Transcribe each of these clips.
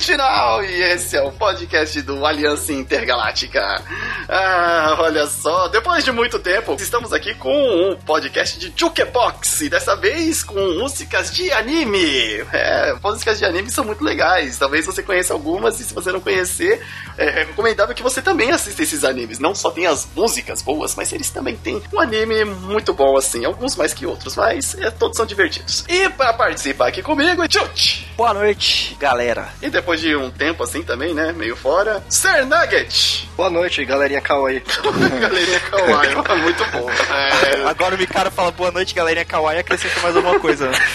Final e esse é o podcast do Aliança Intergaláctica. Ah, olha só, depois de muito tempo, estamos aqui com um podcast de Jukebox e dessa vez com músicas de anime. É, músicas de anime são muito legais, talvez você conheça algumas e se você não conhecer, é recomendável que você também assista esses animes. Não só tem as músicas boas, mas eles também têm um anime muito bom assim, alguns mais que outros, mas é, todos são divertidos. E para participar aqui comigo, Chut! Boa noite, galera. E depois de um tempo assim também, né? Meio fora. Sir Nugget! Boa noite, galerinha kawaii. galerinha kawaii, muito bom. É... Agora o Mikaro fala boa noite, galerinha kawaii, acrescenta mais alguma coisa. Né?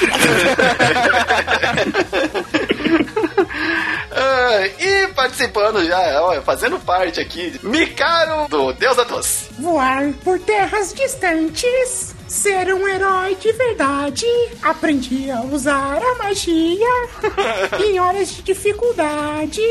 Ah, e participando já, ó, fazendo parte aqui, Mikaro do Deus da Doce. Voar por terras distantes ser um herói de verdade. Aprendi a usar a magia em horas de dificuldade.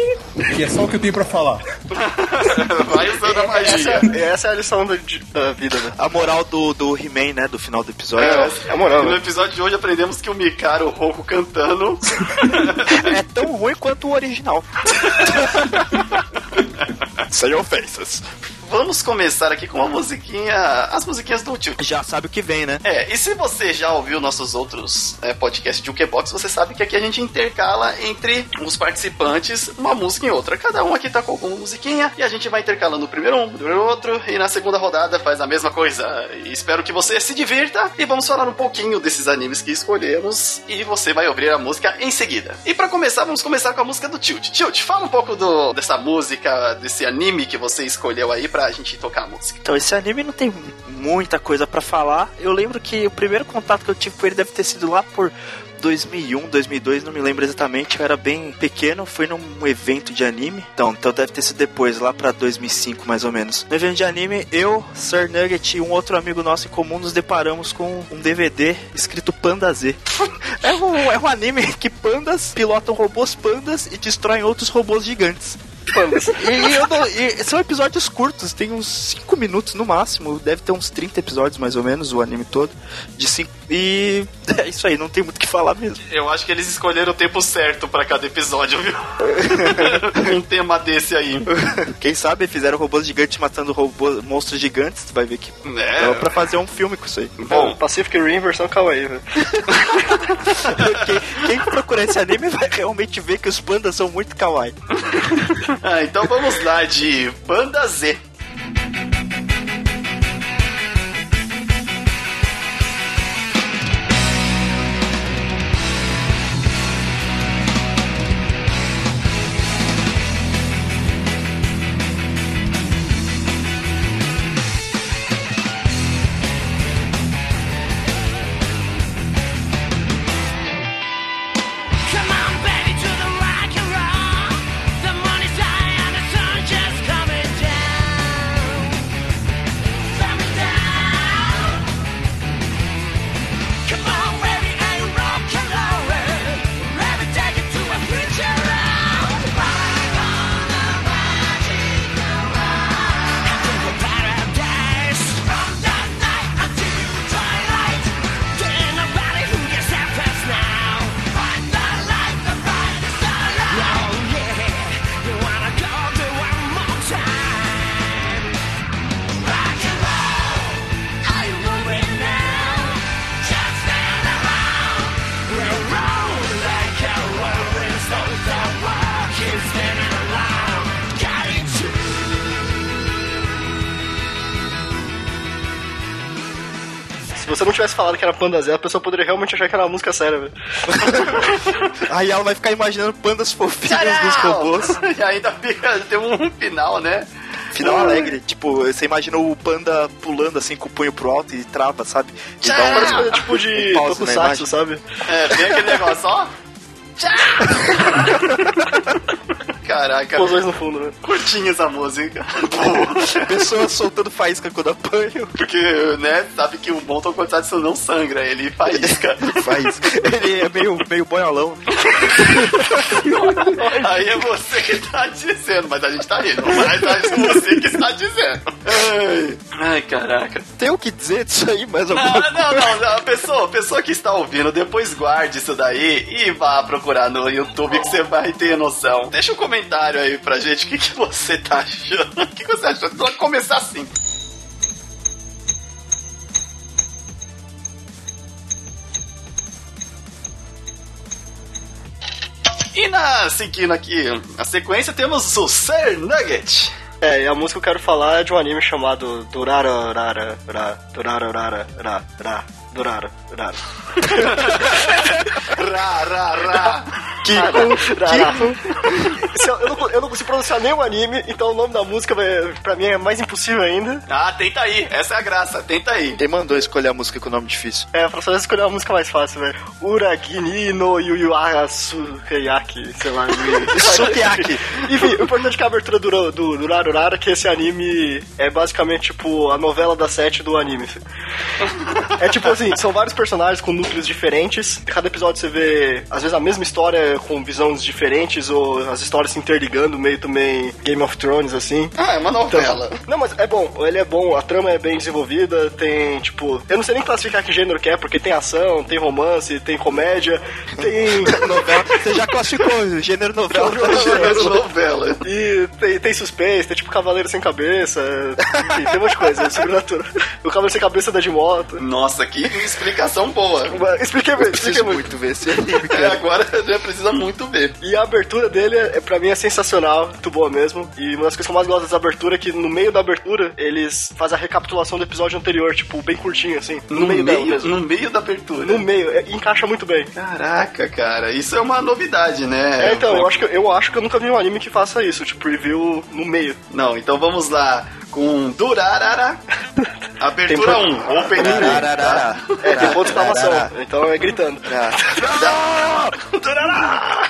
Que é só o que eu tenho pra falar. Vai usando a magia. Essa, essa é a lição da, da vida, né? A moral do, do He-Man, né? Do final do episódio. É, é a moral. No né? episódio de hoje aprendemos que o Mikaro, o Roku cantando. é tão ruim quanto o original. Sem ofensas vamos começar aqui com uma musiquinha, as musiquinhas do tio. Já sabe o que vem, né? É, e se você já ouviu nossos outros é, podcasts de Ukebox, você sabe que aqui a gente intercala entre os participantes uma música e outra. Cada um aqui tá com alguma musiquinha e a gente vai intercalando o primeiro um, o primeiro outro e na segunda rodada faz a mesma coisa. E espero que você se divirta e vamos falar um pouquinho desses animes que escolhemos e você vai ouvir a música em seguida. E para começar, vamos começar com a música do Tilt. Tilt, fala um pouco do, dessa música, desse anime que você escolheu aí pra pra gente tocar a música. Então, esse anime não tem muita coisa para falar. Eu lembro que o primeiro contato que eu tive com ele deve ter sido lá por 2001, 2002, não me lembro exatamente, eu era bem pequeno, fui num evento de anime, então, então deve ter sido depois, lá pra 2005 mais ou menos. No evento de anime, eu, Sir Nugget e um outro amigo nosso em comum nos deparamos com um DVD escrito Panda Z. é, um, é um anime que pandas pilotam robôs pandas e destroem outros robôs gigantes pandas. E, e, não, e, são episódios curtos, tem uns 5 minutos no máximo. Deve ter uns 30 episódios mais ou menos, o anime todo. De cinco, e é isso aí, não tem muito o que falar mesmo. Eu acho que eles escolheram o tempo certo para cada episódio, viu? um tema desse aí. Quem sabe fizeram robôs gigantes matando robôs, monstros gigantes, tu vai ver que é. dá pra fazer um filme com isso aí. Bom, Pacific Rim versão kawaii, velho. quem, quem procurar esse anime vai realmente ver que os pandas são muito kawaii. ah, então vamos lá de Panda Z. tivesse falado que era Panda Zé, a pessoa poderia realmente achar que era uma música séria, velho. Aí ela vai ficar imaginando pandas fofinhos dos robôs. E ainda fica, tem um final, né? Final alegre, tipo, você imagina o panda pulando assim com o punho pro alto e trava, sabe? E dá uma coisa tipo de um tokusatsu, sabe? É, tem aquele negócio, ó. Caraca. Explosões no fundo, né? Curtinha essa música. Pô, Pessoas soltando faísca quando apanham. Porque, né, sabe que o bom tokusatsu não sangra, ele faísca. Faz. Ele é meio, meio boiolão. Aí é você que tá dizendo, mas a gente tá rindo. Mas é você que está dizendo. Ai, ai caraca. Tem o que dizer disso aí, mais alguma Não, não, não, não. A pessoa, a pessoa que está ouvindo, depois guarde isso daí e vá procurar no YouTube que você vai ter noção. Deixa um comentário aí pra gente o que, que você tá achando. O que, que você achou? Vamos começar assim. E na seguindo aqui a sequência temos o Sir Nugget. É, e a música que eu quero falar é de um anime chamado Durara Rara Ra Durara Rara Ra Ra Durara Rara Ra, ra, ra. Kiko Se eu, eu, não, eu não consigo pronunciar nenhum anime, então o nome da música pra mim é mais impossível ainda. Ah, tenta aí. Essa é a graça. Tenta aí. Quem mandou escolher a música com nome difícil? É, pra só escolher uma música mais fácil, velho. Uragini no Yuyuasu Heiyaki, sei lá. Sukiyaki. Enfim, o importante é que a abertura do, do, do Rarurara, que esse anime é basicamente, tipo, a novela das sete do anime. É tipo assim, são vários personagens com núcleos diferentes. Cada episódio você vê, às vezes, a mesma história com visões diferentes, ou as histórias se interligando, meio também Game of Thrones, assim. Ah, é uma novela. Então, não, mas é bom, ele é bom, a trama é bem desenvolvida, tem, tipo, eu não sei nem classificar que gênero que é, porque tem ação, tem romance, tem comédia, tem Novela. Você já classificou gênero novela. Gênero novela. e tem, tem suspense, tem tipo Cavaleiro Sem Cabeça, enfim, tem um monte de coisa, sobrenatural. O Cavaleiro Sem Cabeça dá de moto. Nossa, que explicação boa. Expliquei bem, expliquei muito. muito ver esse anime, É, agora já precisa muito ver. E a abertura dele, é, pra mim, é sensacional, muito boa mesmo. E uma das coisas que eu mais gosto dessa abertura é que no meio da abertura, eles fazem a recapitulação do episódio anterior, tipo, bem curtinho, assim. No, meio, dela mesmo. no meio da abertura. No meio, é, encaixa muito bem. Caraca, cara, isso é uma novidade, né? É, então, eu acho, que, eu acho que eu nunca vi um anime que faça isso, tipo, review no meio. Não, então vamos lá com Durarara. Abertura Tem 1, opening. Tararara. É, tem ponto de exclamação, então é gritando. Durarara!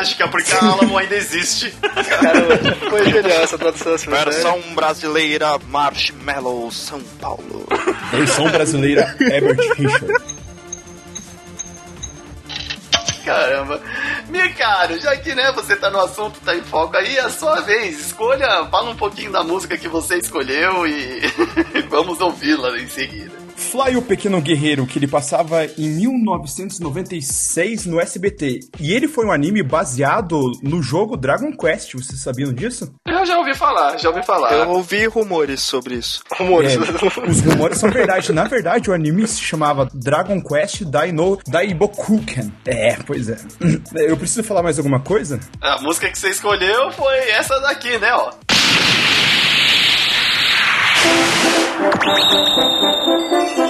mágica, porque a Alamo ainda existe. Cara, foi genial essa tradução. Assim, Versão brasileira Marshmallow São Paulo. Versão brasileira Herbert Richard. Caramba. Meu caro, já que né, você tá no assunto, tá em foco aí, é a sua vez. Escolha, fala um pouquinho da música que você escolheu e vamos ouvi-la em seguida. Fly o Pequeno Guerreiro, que ele passava em 1996 no SBT. E ele foi um anime baseado no jogo Dragon Quest. Vocês sabiam disso? Eu já ouvi falar, já ouvi falar. Eu ouvi rumores sobre isso. Rumores. É, os rumores são verdade. Na verdade, o anime se chamava Dragon Quest Daino Daibokuken. É, pois é. Eu preciso falar mais alguma coisa? A música que você escolheu foi essa daqui, né, ó. Get a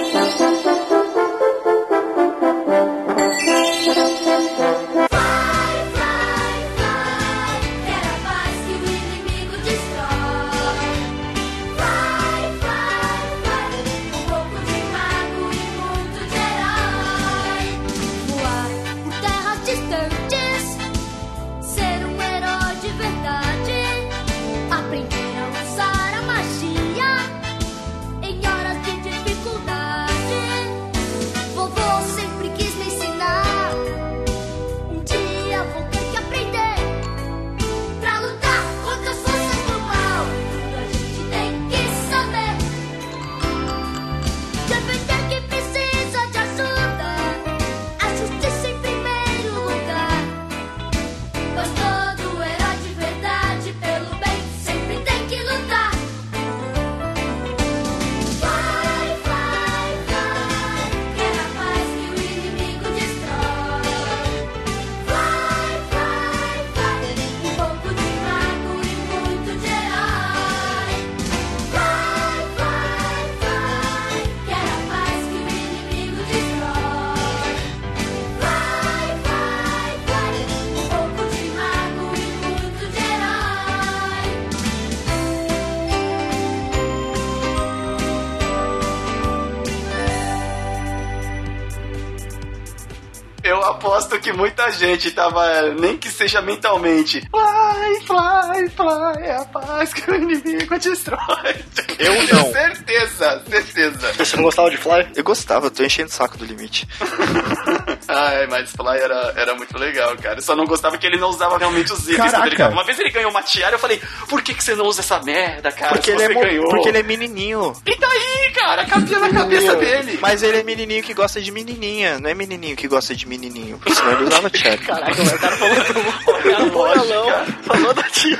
aposto que muita gente tava, nem que seja mentalmente, fly, fly, fly, é a paz que o inimigo destrói. Eu não. Certeza, certeza. Você não gostava de Fly? Eu gostava, tô enchendo o saco do limite. Ai, mas Fly era, era muito legal, cara. Eu só não gostava que ele não usava realmente os itens. Quando ele ganhava. Uma vez ele ganhou uma tiara, eu falei, por que, que você não usa essa merda, cara? Porque ele, é ganhou. porque ele é menininho. E daí, cara? Cabia na cabeça dele. Mas ele é menininho que gosta de menininha, não é menininho que gosta de menininho. Senão ele usava cherry. Caraca, o cara falou do Olha a lógica. falou da tia.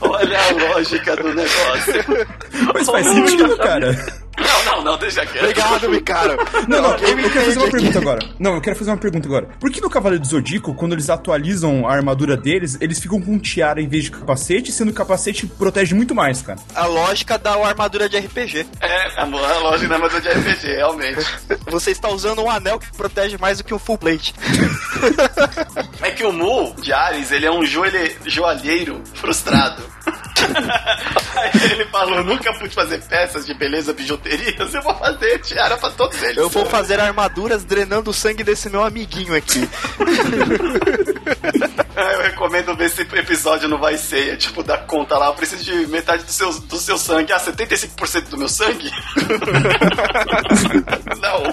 Olha a lógica do negócio. Mas faz sentido, cara. Não, não, não, deixa quieto. Obrigado, me cara. Não, não, eu, eu quero fazer uma pergunta agora. Não, eu quero fazer uma pergunta agora. Por que no Cavaleiro do Zodíaco, quando eles atualizam a armadura deles, eles ficam com tiara em vez de capacete, sendo que o capacete protege muito mais, cara? A lógica da armadura de RPG. É, a mo- a lógica da armadura de RPG, realmente. Você está usando um anel que protege mais do que um full plate. É que o Mu de Ares, ele é um joalheiro frustrado. Aí ele falou, nunca pude fazer peças de beleza, bijuterias, eu vou fazer tiara pra todos eles. Eu vou fazer armaduras drenando o sangue desse meu amiguinho aqui. Eu recomendo ver esse episódio no Vai Ceia, tipo, da conta lá, eu preciso de metade do seu, do seu sangue. Ah, 75% do meu sangue? Não.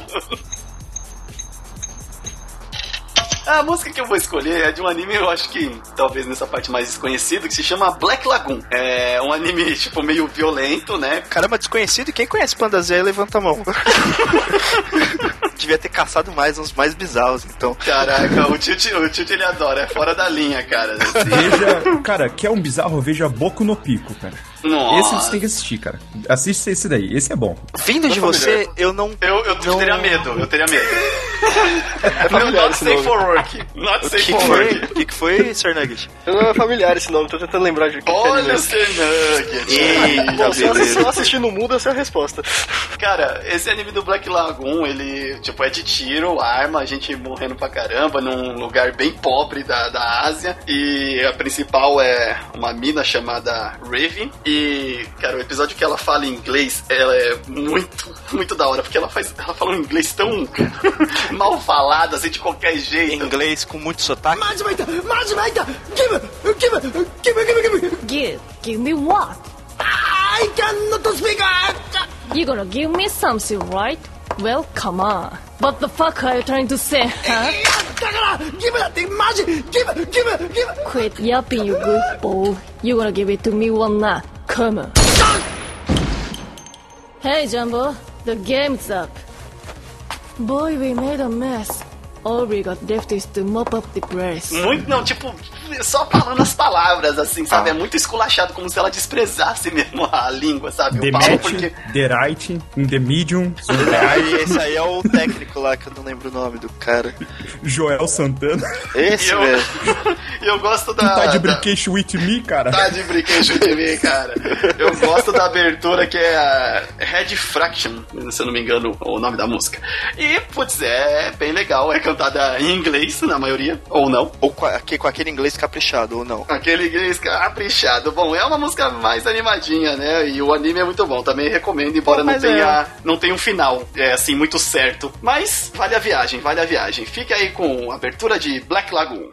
A música que eu vou escolher é de um anime, eu acho que talvez nessa parte mais desconhecido, que se chama Black Lagoon. É um anime, tipo, meio violento, né? Caramba, desconhecido. Quem conhece Panda Zé, levanta a mão. Devia ter caçado mais, uns mais bizarros, então. Caraca, o Tilt, o ele adora, é fora da linha, cara. Assim. Veja, cara, quer um bizarro, veja Boku no Pico, cara. Esse Nossa. você tem que assistir, cara. Assiste esse daí, esse é bom. Vindo de você, eu não. Eu, eu não... teria medo, eu teria medo. É Não, familiar not esse safe nome. for work. Not safe que, for work. O que, que foi, Sr. Nugget? Não é familiar esse nome, tô tentando lembrar de que que é Olha Sr. Nugget. Eita, Bom, se eu se eu assistir no mudo, essa é a resposta. Cara, esse anime do Black Lagoon, ele, tipo, é de tiro, arma, a gente morrendo pra caramba, num lugar bem pobre da, da Ásia. E a principal é uma mina chamada Raven. E, cara, o episódio que ela fala em inglês, ela é muito, muito da hora, porque ela faz. Ela fala um inglês tão mal falado, assim, de qualquer Em jeito. inglês com muito sotaque. Give? Give me what? I cannot speak. You gonna give me something, right? Well, come on. What the fuck are you trying to say, huh? Give me that thing, magic! Give it, give it, give it! Quit yapping, you goofball. You gonna give it to me one not? Come on. Hey, Jumbo. The game's up. Boy, we made a mess. All we got left is to mop up the place. Muito, não, tipo, só falando as palavras, assim, sabe? É muito esculachado, como se ela desprezasse mesmo a língua, sabe? The o Paulo, Match, porque. The Right, In The Medium, Aí, esse aí é o técnico lá, que eu não lembro o nome do cara. Joel Santana. E Esse eu, mesmo. e eu gosto da. Tá de da- brincation with me, cara. Tá de brinquedo de mim, cara. Eu gosto da abertura que é a Red Fraction, se eu não me engano, o nome da música. E, putz, é bem legal. É cantada em inglês, na maioria, ou não. Ou com aquele inglês caprichado, ou não. Aquele inglês caprichado. Bom, é uma música mais animadinha, né? E o anime é muito bom. Também recomendo, embora Pô, não tenha, não tenha um final, é assim, muito certo. Mas vale a viagem, vale a viagem. Fique aí com a abertura de Black Lagoon.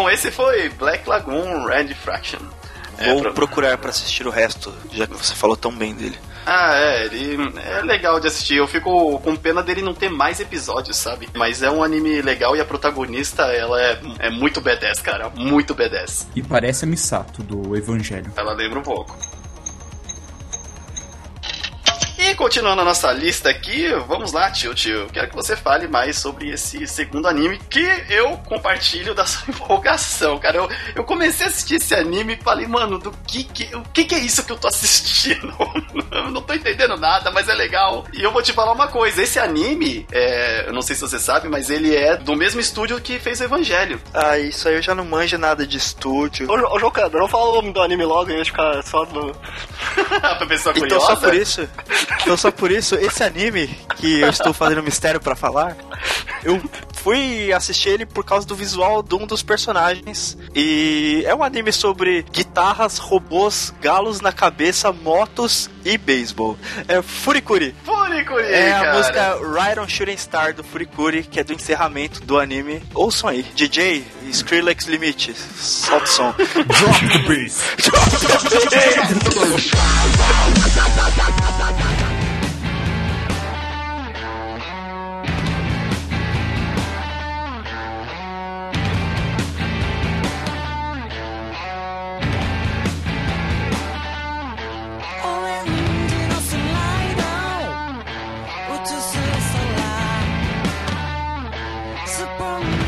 Bom, esse foi Black Lagoon Red Fraction. É, Vou pro- procurar pra assistir o resto, já que você falou tão bem dele. Ah, é, ele é legal de assistir. Eu fico com pena dele não ter mais episódios, sabe? Mas é um anime legal e a protagonista, ela é, é muito B10, cara. Muito B10. E parece a Misato do Evangelho. Ela lembra um pouco. E continuando a nossa lista aqui, vamos lá, tio, tio. Quero que você fale mais sobre esse segundo anime que eu compartilho da sua empolgação, cara. Eu, eu comecei a assistir esse anime e falei, mano, do que que, o que que é isso que eu tô assistindo? eu não tô entendendo nada, mas é legal. E eu vou te falar uma coisa, esse anime, é, eu não sei se você sabe, mas ele é do mesmo estúdio que fez o Evangelho. Ah, isso aí eu já não manjo nada de estúdio. Ô, ô João não fala o nome do anime logo vez de ficar só no. pra pessoa Então curiosa. só por isso, então só por isso, esse anime que eu estou fazendo mistério pra falar, eu fui assistir ele por causa do visual de um dos personagens. E é um anime sobre guitarras, robôs, galos na cabeça, motos e beisebol. É Furikuri. Furikuri, É a cara. música Ride on Shooting Star do Furikuri, que é do encerramento do anime. Ouçam aí. DJ, Skrillex Limite. Solta o som. Drop the bass! É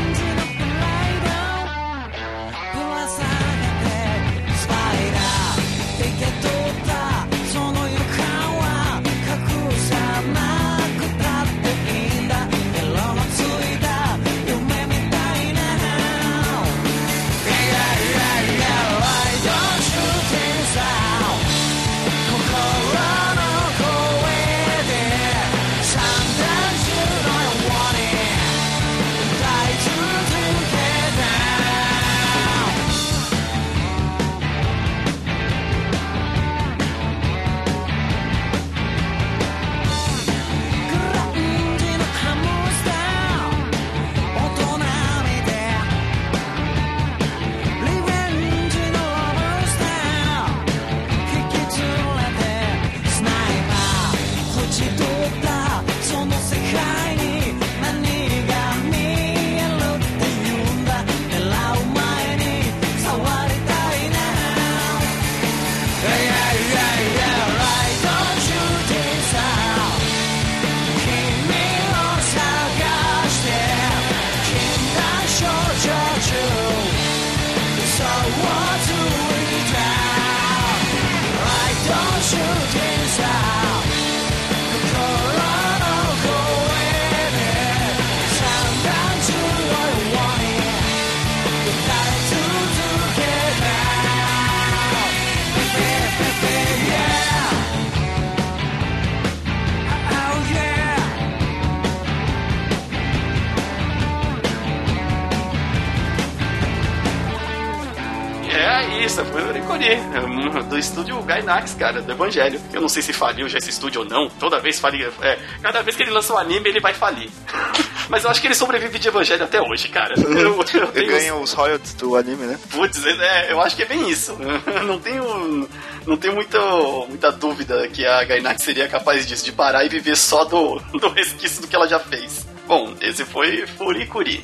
hum, Do estúdio Gainax, cara, do Evangelho. Eu não sei se faliu já esse estúdio ou não. Toda vez falia. É, cada vez que ele lança um anime, ele vai falir. Mas eu acho que ele sobrevive de Evangelho até hoje, cara. Eu, eu Ele tenho ganha os royalties do anime, né? Putz, é, eu acho que é bem isso. Não tenho, não tenho muita, muita dúvida que a Gainax seria capaz disso, de parar e viver só do, do resquício do que ela já fez. Bom, esse foi Furikuri.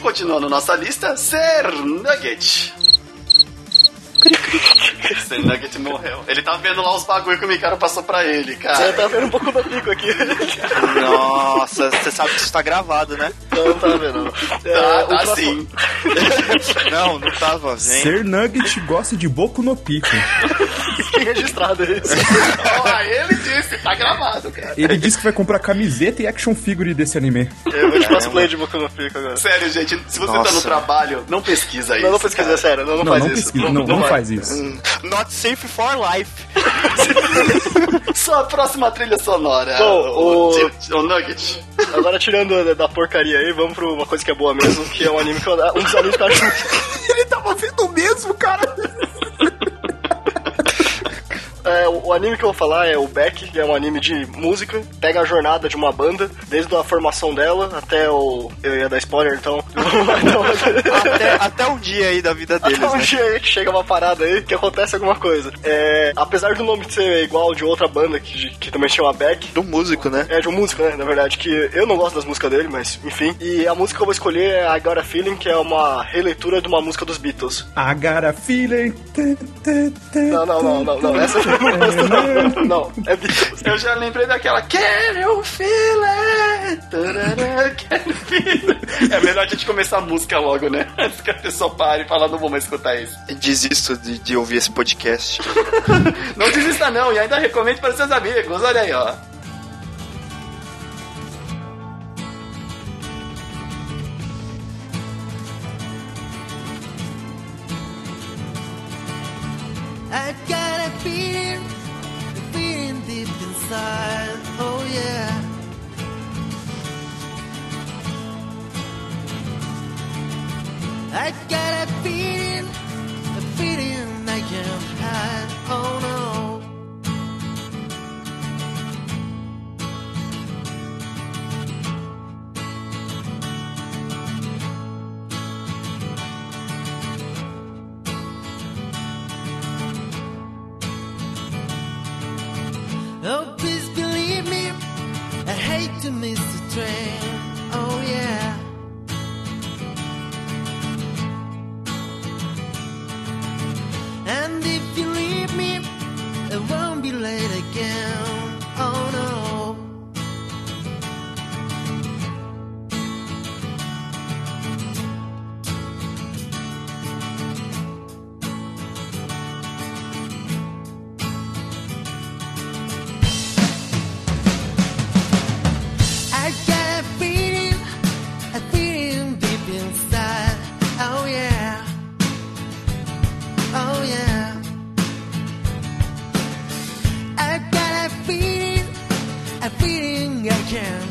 Continuando nossa lista, Ser Nugget. Ser Nugget morreu. Ele tá vendo lá os bagulho que o Mikaro passou pra ele, Você cara. tá vendo um pouco do pico aqui. Nossa, você sabe que isso tá gravado, né? Não, não tá vendo. não. É, Tá, tá sim. Não, não tava vendo. Ser Nugget gosta de Boku no Pico. Fiquei registrado isso. Ó, ele disse, tá gravado, cara. Ele disse que vai comprar camiseta e action figure desse anime. Eu vou de cosplay de Boku no Pico agora. Sério, gente, se você tá no Nossa. trabalho, não pesquisa isso. Não, não pesquisa, cara. é sério. Não, não, Não, faz não isso. pesquisa, não, não vai. faz isso. Not safe for life. Sua próxima trilha sonora. Bom, o, o- o Nugget. Agora, tirando da, da porcaria aí, vamos pra uma coisa que é boa mesmo, que é um anime que eu, um dos animes que eu acho Ele tava vendo o mesmo, cara. É, o, anime que eu vou falar é o Beck, que é um anime de música. Pega a jornada de uma banda, desde a formação dela até o. Eu ia dar spoiler, então. até, até um dia aí da vida deles, até um né? dia aí que chega uma parada aí que acontece alguma coisa. É, apesar do nome ser igual de outra banda que, que também chama Beck. Do músico, né? É, de um músico, né? Na verdade, que eu não gosto das músicas dele, mas enfim. E a música que eu vou escolher é I Got a Feeling, que é uma releitura de uma música dos Beatles. I got a feeling. Não, não, não, não, não. Essa não não. Não, é Beatles. Eu já lembrei daquela Can you feel it? Tarará, Can you feel it? É melhor a gente começar a música logo, né? Antes que a pessoa pare e fala, não vou mais escutar isso. Desisto de, de ouvir esse podcast. não desista não, e ainda recomende para seus amigos. Olha aí, ó. I got deep inside. Oh yeah. I got feeling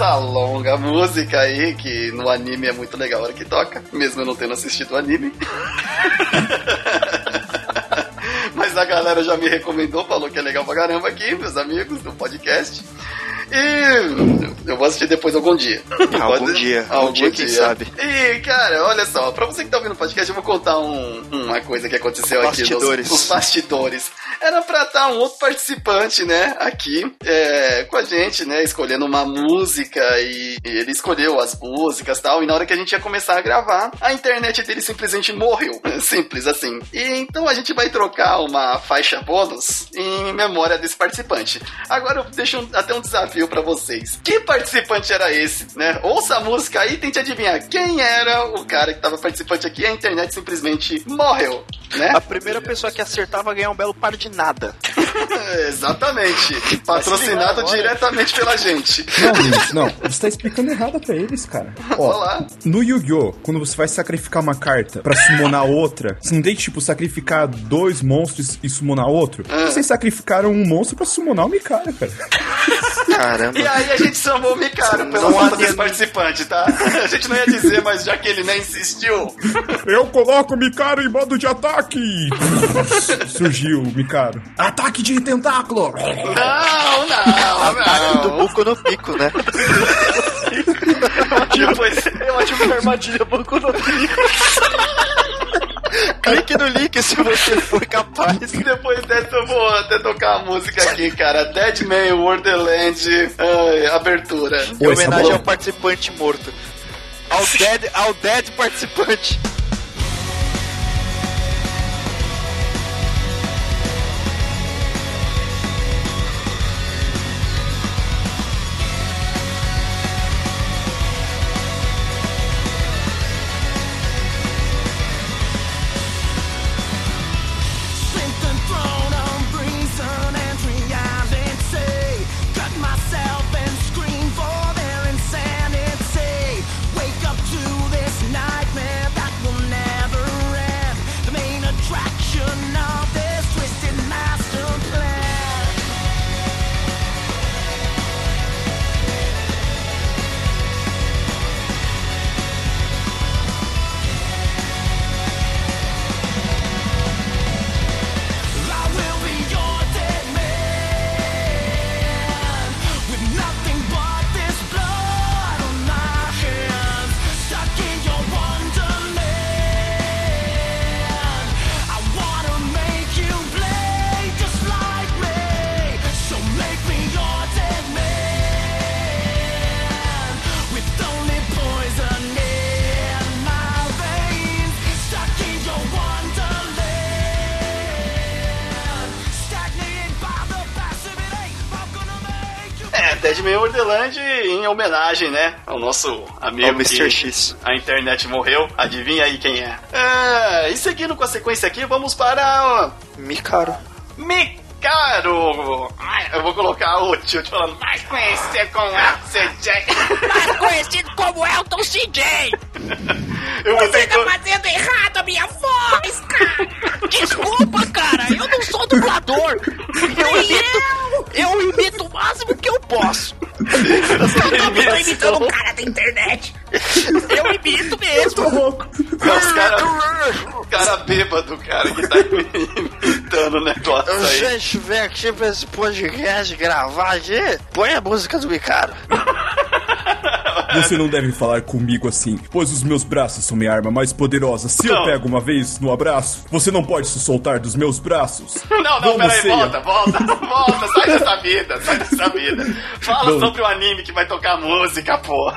Dessa longa música aí, que no anime é muito legal a hora que toca, mesmo eu não tendo assistido o anime. Mas a galera já me recomendou, falou que é legal pra caramba aqui, meus amigos do podcast. E eu vou assistir depois algum dia. Algum dia, algum dia, quem sabe. E, cara, olha só, pra você que tá ouvindo o podcast, eu vou contar um- uma coisa que aconteceu aqui Bastidores. nos os bastidores. Era pra estar um outro participante, né, aqui é, com a gente, né, escolhendo uma música e, e ele escolheu as músicas e tal. E na hora que a gente ia começar a gravar, a internet dele simplesmente morreu. Simples assim. E então a gente vai trocar uma faixa bônus em memória desse participante. Agora eu deixo um- até um desafio pra vocês. Que participante era esse, né? Ouça a música aí e tente adivinhar quem era o cara que tava participante aqui e a internet simplesmente morreu, né? A primeira pessoa que acertar vai ganhar um belo par de nada. Exatamente. Patrocinado diretamente pela gente. Não, Luiz, não. Você tá explicando errado pra eles, cara. Ó, Olá. no Yu-Gi-Oh!, quando você vai sacrificar uma carta pra summonar outra, você não tem que, tipo, sacrificar dois monstros e summonar outro? Vocês sacrificaram um monstro pra summonar o Mikara, cara. Caramba. E aí a gente chamou o Não falta havia- desse participante, tá? A gente não ia dizer, mas já que ele nem insistiu. Eu coloco o Mikaro em modo de ataque! Surgiu o Mikaro. Ataque de tentáculo! Não, não, Ataque do não. buco no pico, né? Depois, Eu ativo uma armadilha Boku no Pico. Clique no link se você for capaz. depois dessa eu vou até tocar a música aqui, cara. Dead Man Wonderland ai, abertura. Em Oi, homenagem ao participante morto. Ao dead, ao dead participante. Em homenagem, né? Ao nosso amigo Ao Mr. X. A internet morreu. Adivinha aí quem é. é. E seguindo com a sequência aqui, vamos para... Mikaro. Mikaro! Ai, Eu vou colocar o tio te falando mais conhecido como LCJ. Mais conhecido como Elton CJ. Eu Você ter tá fazendo errado a minha voz, cara! Desculpa, cara, eu não sou dublador. Eu imito, eu imito o máximo que eu posso. Eu tô imitando um cara da internet. Eu imito mesmo. Os cara, o cara bêbado, cara, que tá imitando o negócio aí. Gente, vem aqui pra esse podcast gravar aqui. Põe a música do Mikaro. Você não deve falar comigo assim, pois os meus braços são minha arma mais poderosa. Se eu Não. pego uma vez no abraço, você não pode se soltar dos meus braços. Não, não, Vamos, peraí, volta, volta, volta, sai dessa vida, sai dessa vida. Fala Não. sobre o anime que vai tocar música, pô.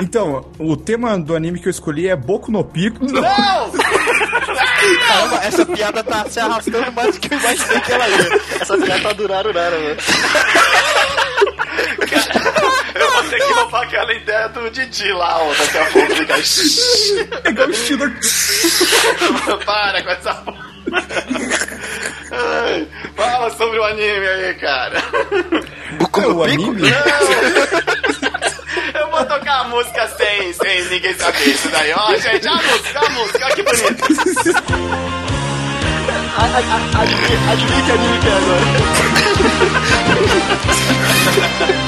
Então, o tema do anime que eu escolhi é Boku no Pico. Não! Caramba, essa piada tá se arrastando mais do que eu imaginei que ela ia. Essa piada tá durando nada, mano. Eu ter que roubar aquela ideia do Didi lá, ó, daqui a pouco ficar. Pegar o estilo. Para com essa porra. Fala sobre o anime aí, cara. É o anime? Eu vou tocar a música sem, sem ninguém saber isso daí. Ó, gente, a música, a música, olha que bonito. Adivinha que anime que é agora.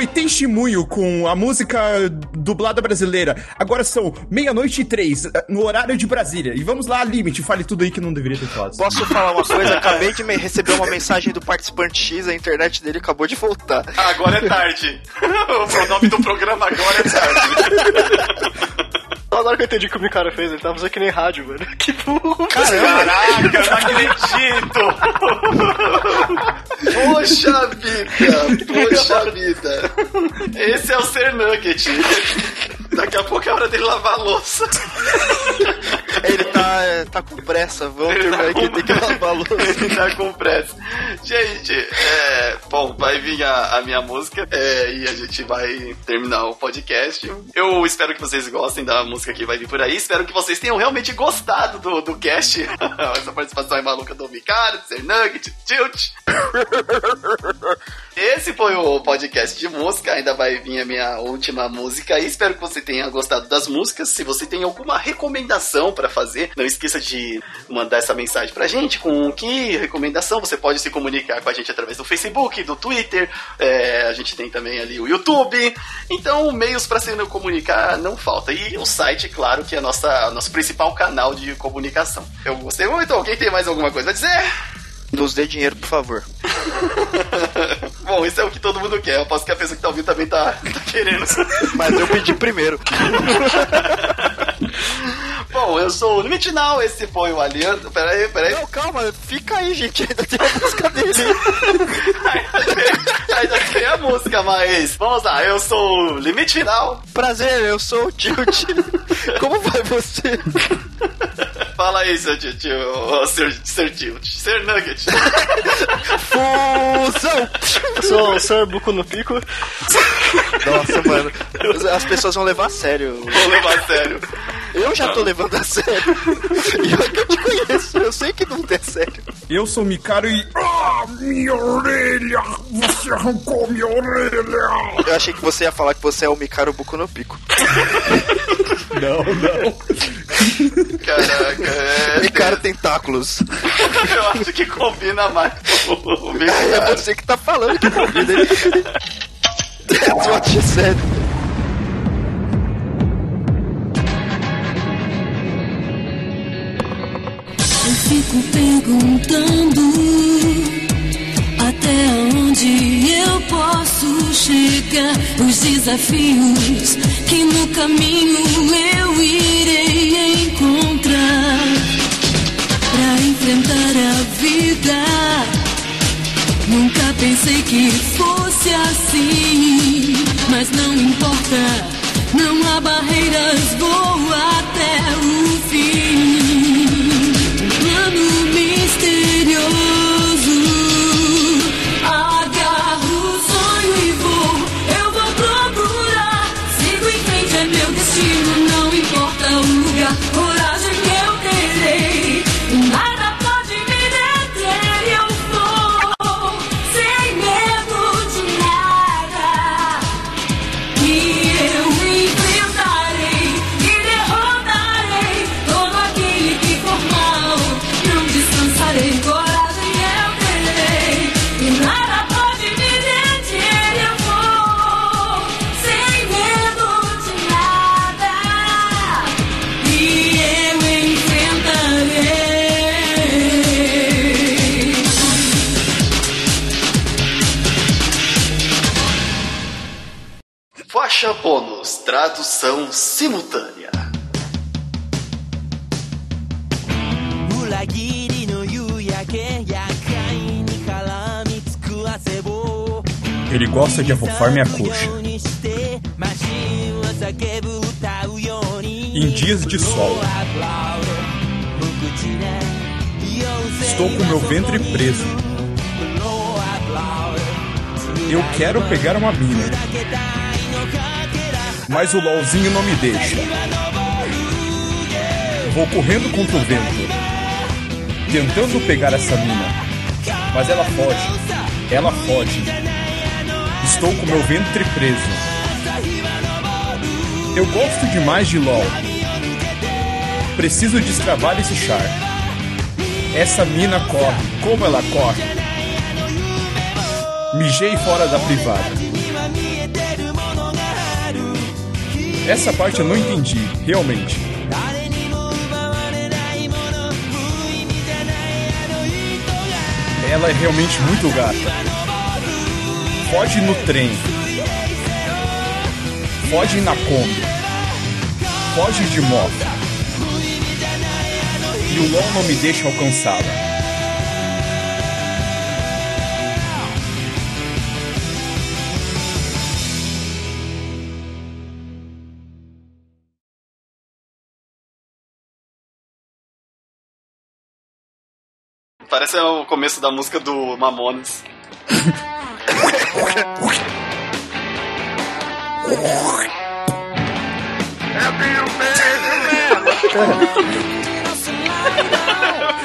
Foi Testemunho com a música dublada brasileira. Agora são meia-noite e três, eh, no horário de Brasília. E vamos lá, Limite, fale tudo aí que não deveria ter falado. Posso falar uma coisa? Acabei de me receber uma mensagem do participante X, a internet dele acabou de voltar. Agora é tarde. o nome do programa agora é tarde. Agora que eu entendi o que o Mikara fez, ele tava fazendo que nem rádio, mano. Que burro. Caraca, eu não acredito! Poxa vida! Poxa vida! Esse é o Ser Nugget. Daqui a pouco é hora dele lavar a louça. Ele tá, é, tá com pressa, vamos terminar aqui, tem que lavar a louça. Ele tá com pressa. Gente, é, bom, vai vir a, a minha música é, e a gente vai terminar o podcast. Eu espero que vocês gostem da música que vai vir por aí. Espero que vocês tenham realmente gostado do, do cast. Essa participação é maluca do Mikado, do Nugget, Tilt. Esse foi o podcast de música. Ainda vai vir a minha última música aí. Espero que você tenha gostado das músicas. Se você tem alguma recomendação para fazer, não esqueça de mandar essa mensagem pra gente com que recomendação. Você pode se comunicar com a gente através do Facebook, do Twitter. É, a gente tem também ali o YouTube. Então, meios para se comunicar não falta. E o site, claro, que é nossa nosso principal canal de comunicação. Eu gostei muito. Alguém tem mais alguma coisa a dizer? Nos dê dinheiro, por favor. Bom, isso é o que todo mundo quer. Eu posso que a pessoa que tá ouvindo também tá, tá querendo. Mas eu pedi primeiro. Bom, eu sou o Limite Now, esse foi o Aliança. Peraí, peraí. Não, calma, fica aí, gente. Ainda tem a música dele. Ainda tem a música, mas. Vamos lá, eu sou o Limite Final. Prazer, eu sou o Tilt. Como vai você? Fala aí, seu tio, tio ser, ser Tilt. Ser Nugget. Fusão! Sou o Sr. Buco no Pico. Nossa, mano. As pessoas vão levar a sério. Vou levar a sério. Eu já tô levando a sério. E eu que eu te conheço, eu sei que não é sério. Eu sou o Mikaro e. Ah, minha orelha! Você arrancou minha orelha! Eu achei que você ia falar que você é o Mikaro Buco no Pico. Não, não. Caraca, é. Mikaro Tentáculos. Eu acho que combina mais com o meu. É você que tá falando que combina. That's what she said. Fico perguntando até onde eu posso chegar. Os desafios que no caminho eu irei encontrar para enfrentar a vida. Nunca pensei que fosse assim, mas não importa, não há barreiras, vou até o fim. Tradução simultânea. Ele gosta de arrufar minha coxa. Em dias de sol. Estou com meu ventre preso. Eu quero pegar uma mina. Mas o LOLzinho não me deixa. Vou correndo contra o vento. Tentando pegar essa mina. Mas ela foge. Ela foge. Estou com meu ventre preso. Eu gosto demais de LOL. Preciso destravar esse char. Essa mina corre. Como ela corre? Mijei fora da privada. Essa parte eu não entendi, realmente. Ela é realmente muito gata. Foge no trem. Foge na Kombi. Foge de moto. E o LOL não me deixa alcançá-la. Parece o começo da música do Mamones.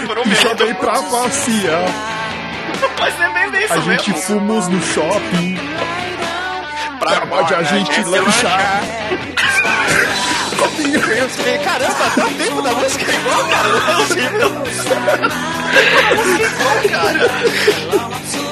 Por um Só minuto. dei pra passear. Mas é bem isso A gente fomos no shopping. Pra Pode a gente lanchar. Jimmy Reeves. Caramba, até o tempo da música é igual, cara. A música é cara.